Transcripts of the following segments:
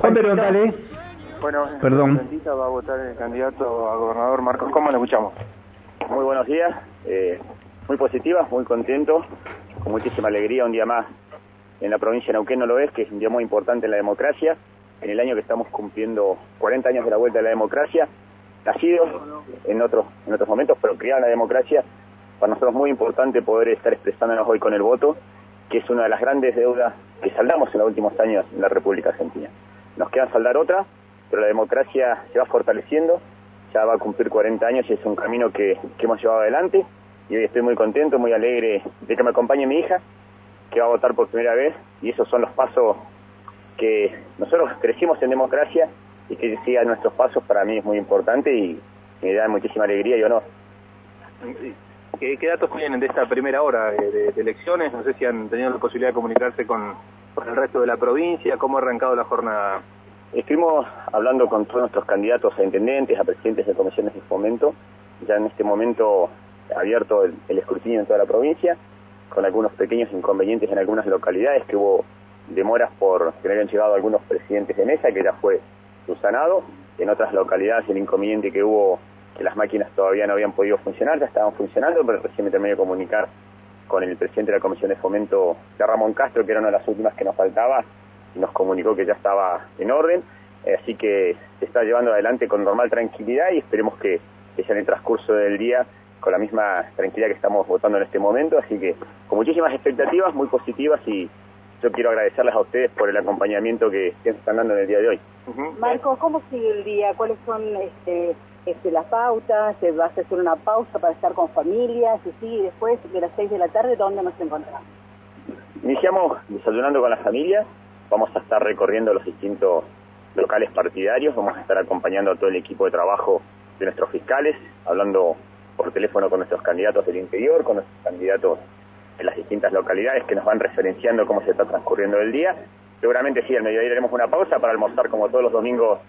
Juan, pero dale. Bueno, Perdón. va a votar el candidato a gobernador Marcos. ¿Cómo lo escuchamos? Muy buenos días, eh, muy positiva, muy contento, con muchísima alegría un día más en la provincia de Neuquén no lo es, que es un día muy importante en la democracia, en el año que estamos cumpliendo 40 años de la vuelta de la democracia, nacidos en otros, en otros momentos, pero criados en la democracia, para nosotros es muy importante poder estar expresándonos hoy con el voto, que es una de las grandes deudas que saldamos en los últimos años en la República Argentina. Nos queda saldar otra, pero la democracia se va fortaleciendo, ya va a cumplir 40 años y es un camino que, que hemos llevado adelante y hoy estoy muy contento, muy alegre de que me acompañe mi hija, que va a votar por primera vez y esos son los pasos que nosotros crecimos en democracia y que sigan nuestros pasos para mí es muy importante y me da muchísima alegría y honor. ¿Qué, qué datos tienen de esta primera hora de elecciones? No sé si han tenido la posibilidad de comunicarse con, con el resto de la provincia, cómo ha arrancado la jornada. Estuvimos hablando con todos nuestros candidatos a intendentes, a presidentes de comisiones de fomento, ya en este momento abierto el, escrutinio en toda la provincia, con algunos pequeños inconvenientes en algunas localidades, que hubo demoras por que no habían llegado algunos presidentes de mesa, que ya fue subsanado, en otras localidades el inconveniente que hubo, que las máquinas todavía no habían podido funcionar, ya estaban funcionando, pero recién me terminé de comunicar con el presidente de la Comisión de Fomento, de Ramón Castro, que era una de las últimas que nos faltaba, y nos comunicó que ya estaba en orden, eh, así que se está llevando adelante con normal tranquilidad y esperemos que, que ya en el transcurso del día con la misma tranquilidad que estamos votando en este momento, así que con muchísimas expectativas muy positivas y yo quiero agradecerles a ustedes por el acompañamiento que, que están dando en el día de hoy. Uh -huh. Marco, ¿cómo sigue el día? ¿Cuáles son este, este, las pautas? ¿Se va a hacer una pausa para estar con familia? ¿Se sigue después de las 6 de la tarde? ¿Dónde nos encontramos? Iniciamos desayunando con la familia, vamos a estar recorriendo los distintos locales partidarios, vamos a estar acompañando a todo el equipo de trabajo de nuestros fiscales, hablando por teléfono con nuestros candidatos del interior, con nuestros candidatos en las distintas localidades que nos van referenciando cómo se está transcurriendo el día. Seguramente sí, al mediodía haremos una pausa para almorzar como todos los domingos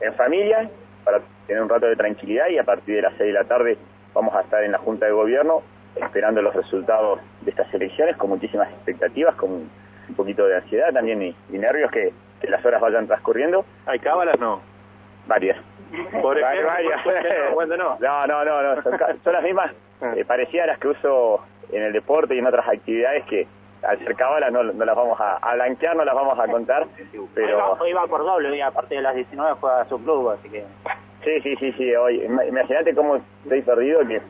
en familia, para tener un rato de tranquilidad y a partir de las 6 de la tarde vamos a estar en la Junta de Gobierno esperando los resultados de estas elecciones con muchísimas expectativas, con un poquito de ansiedad también y, y nervios que, que, las horas vayan transcurriendo. ¿Hay cábalas no? Varias. Por ejemplo, varias. ¿cuándo no? no, no, no, no, son, son las mismas, eh, parecidas a las que uso en el deporte y en otras actividades que al ser cábalas no, no las vamos a, a, blanquear, no las vamos a contar, pero... Hoy va, hoy va por doble, hoy a partir de las 19 juega su club, así que... Sí, sí, sí, sí, hoy, imagínate cómo estoy perdido, que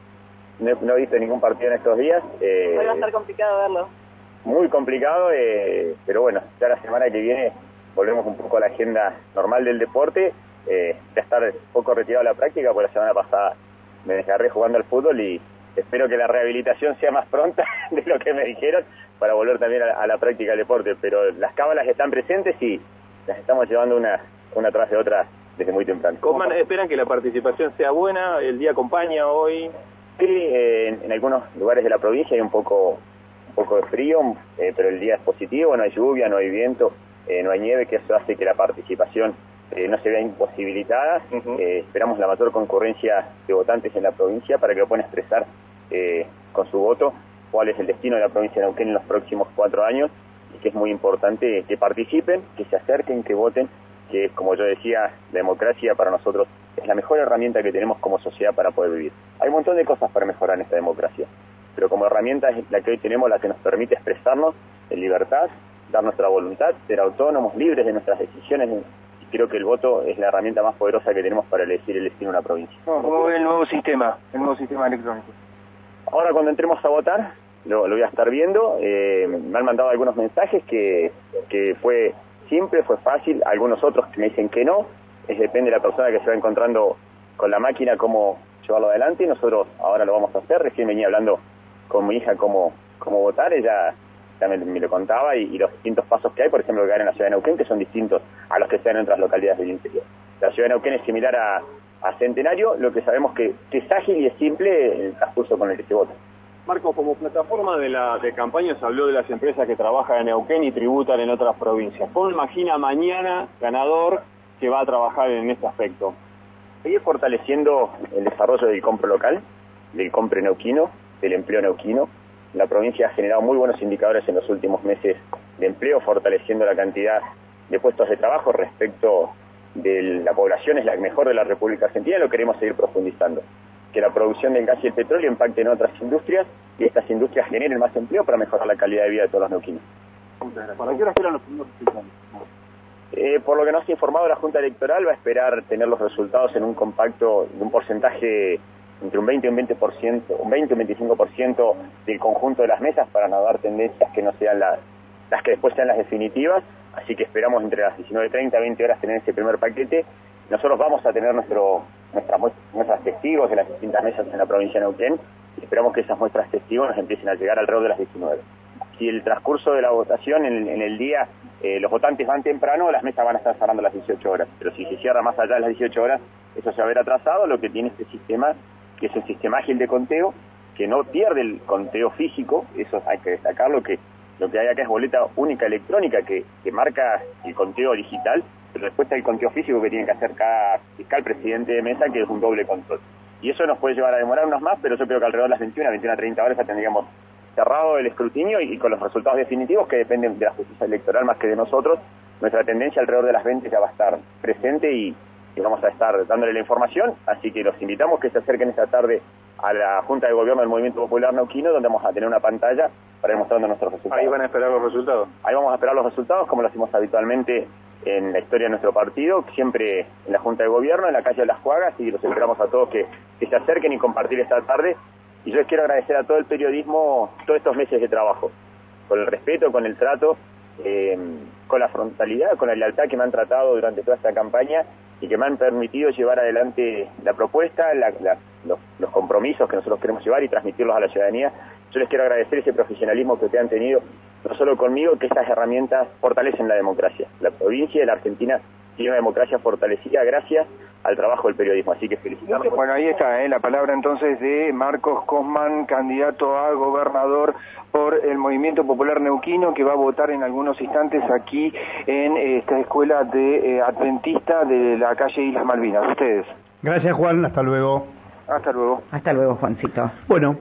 no, no, he visto ningún partido en estos días. Eh, hoy va a estar complicado verlo. Muy complicado, eh, pero bueno, ya la semana que viene volvemos un poco a la agenda normal del deporte, eh, ya estar un poco retirado de la práctica, porque la semana pasada me desgarré jugando al fútbol y espero que la rehabilitación sea más pronta de lo que me dijeron para volver también a, a la práctica del deporte, pero las cábalas están presentes y las estamos llevando una, una tras de otra desde muy temprano. ¿Cómo esperan que la participación sea buena? ¿El día acompaña hoy? Sí, eh, en, en, algunos lugares de la provincia hay un poco, un poco de frío, eh, pero el día es positivo, no hay lluvia, no hay viento, eh, no hay nieve, que eso hace que la participación no se vea imposibilitada. Uh -huh. esperamos la mayor concurrencia de votantes en la provincia para que puedan expresar con su voto cuál es el destino de la provincia de Neuquén en los próximos cuatro años y que es muy importante que participen, que se acerquen, que voten, que como yo decía, la democracia para nosotros es la mejor herramienta que tenemos como sociedad para poder vivir. Hay un montón de cosas para mejorar en esta democracia, pero como herramienta es la que hoy tenemos, la que nos permite expresarnos en libertad, dar nuestra voluntad, ser autónomos, libres de nuestras decisiones. Y creo que el voto es la herramienta más poderosa que tenemos para elegir el destino de una provincia. ¿Cómo ve el nuevo sistema, el nuevo sistema electrónico? Ahora cuando entremos a votar, lo, voy a estar viendo. Eh, me han mandado algunos mensajes que, que fue simple, fue fácil, algunos otros me dicen que no, es depende de la persona que se va encontrando con la máquina cómo llevarlo adelante, nosotros ahora lo vamos a hacer, recién venía hablando con mi hija cómo, cómo votar, ella ya me, lo contaba y, y, los distintos pasos que hay, por ejemplo, que hay en la ciudad de Neuquén, que son distintos a los que se dan en otras localidades del interior. La ciudad de Neuquén es similar a, a Centenario, lo que sabemos que, que es ágil y es simple el transcurso con el que se vota. Marco, como plataforma de la de campaña se habló de las empresas que trabajan en Neuquén y tributan en otras provincias. ¿Cómo imagina mañana ganador que va a trabajar en este aspecto? Seguir fortaleciendo el desarrollo del compro local, del compre neuquino, del empleo neuquino. La provincia ha generado muy buenos indicadores en los últimos meses de empleo, fortaleciendo la cantidad de puestos de trabajo respecto de la población es la mejor de la República Argentina y lo queremos seguir profundizando. Que la producción del gas y el petróleo impacte en otras industrias y estas industrias generen más empleo para mejorar la calidad de vida de todos los neuquinos. ¿Para qué hora esperan los primeros resultados? Eh, por lo que nos ha informado la Junta Electoral, va a esperar tener los resultados en un compacto de un porcentaje entre un 20 y un 20%, un 20 y un 25% del conjunto de las mesas para no dar tendencias que no sean las, las que después sean las definitivas. Así que esperamos entre las 19.30 y 20 horas tener ese primer paquete. Nosotros vamos a tener nuestro, nuestras, muestras testigos de las distintas mesas en la provincia de Neuquén y esperamos que esas muestras testigos nos empiecen a llegar alrededor de las 19 si el transcurso de la votación en, en el día eh, los votantes van temprano, las mesas van a estar cerrando a las 18 horas. Pero si se cierra más allá de las 18 horas, eso se va a ver atrasado. Lo que tiene este sistema, que es el sistema ágil de conteo, que no pierde el conteo físico, eso hay que destacarlo, que lo que hay acá es boleta única electrónica que, marca el conteo digital, pero después está el conteo físico que tiene que hacer cada fiscal presidente de mesa, que es un doble control. Y eso nos puede llevar a demorar unos más, pero yo creo que alrededor de las 21, 21 a 30 horas ya tendríamos cerrado el escrutinio y, con los resultados definitivos que dependen de la justicia electoral más que de nosotros. Nuestra tendencia alrededor de las 20 ya va a estar presente y, vamos a estar dándole la información, así que los invitamos que se acerquen esta tarde a la Junta de Gobierno del Movimiento Popular Neuquino, donde vamos a tener una pantalla para ir mostrando nuestros resultados. Ahí van a esperar los resultados. Ahí vamos a esperar los resultados, como lo hacemos habitualmente en la historia de nuestro partido, siempre en la Junta de Gobierno, en la calle de Las Cuagas, y los esperamos a todos que, que se acerquen y compartir esta tarde y yo les quiero agradecer a todo el periodismo todos estos meses de trabajo, con el respeto, con el trato, eh, con la frontalidad, con la lealtad que me han tratado durante toda esta campaña y que me han permitido llevar adelante la propuesta, los, compromisos que nosotros queremos llevar y transmitirlos a la ciudadanía. Yo les quiero agradecer ese profesionalismo que ustedes han tenido, no solo conmigo, que estas herramientas fortalecen la democracia. La provincia de la Argentina tiene una democracia fortalecida gracias al trabajo del periodismo. Así que felicitamos. Bueno, ahí está ¿eh? la palabra entonces de Marcos Cosman, candidato a gobernador por el Movimiento Popular Neuquino, que va a votar en algunos instantes aquí en esta escuela de eh, Adventista de la calle Islas Malvinas. Ustedes. Gracias, Juan. Hasta luego. Hasta luego. Hasta luego, Juancito. Bueno.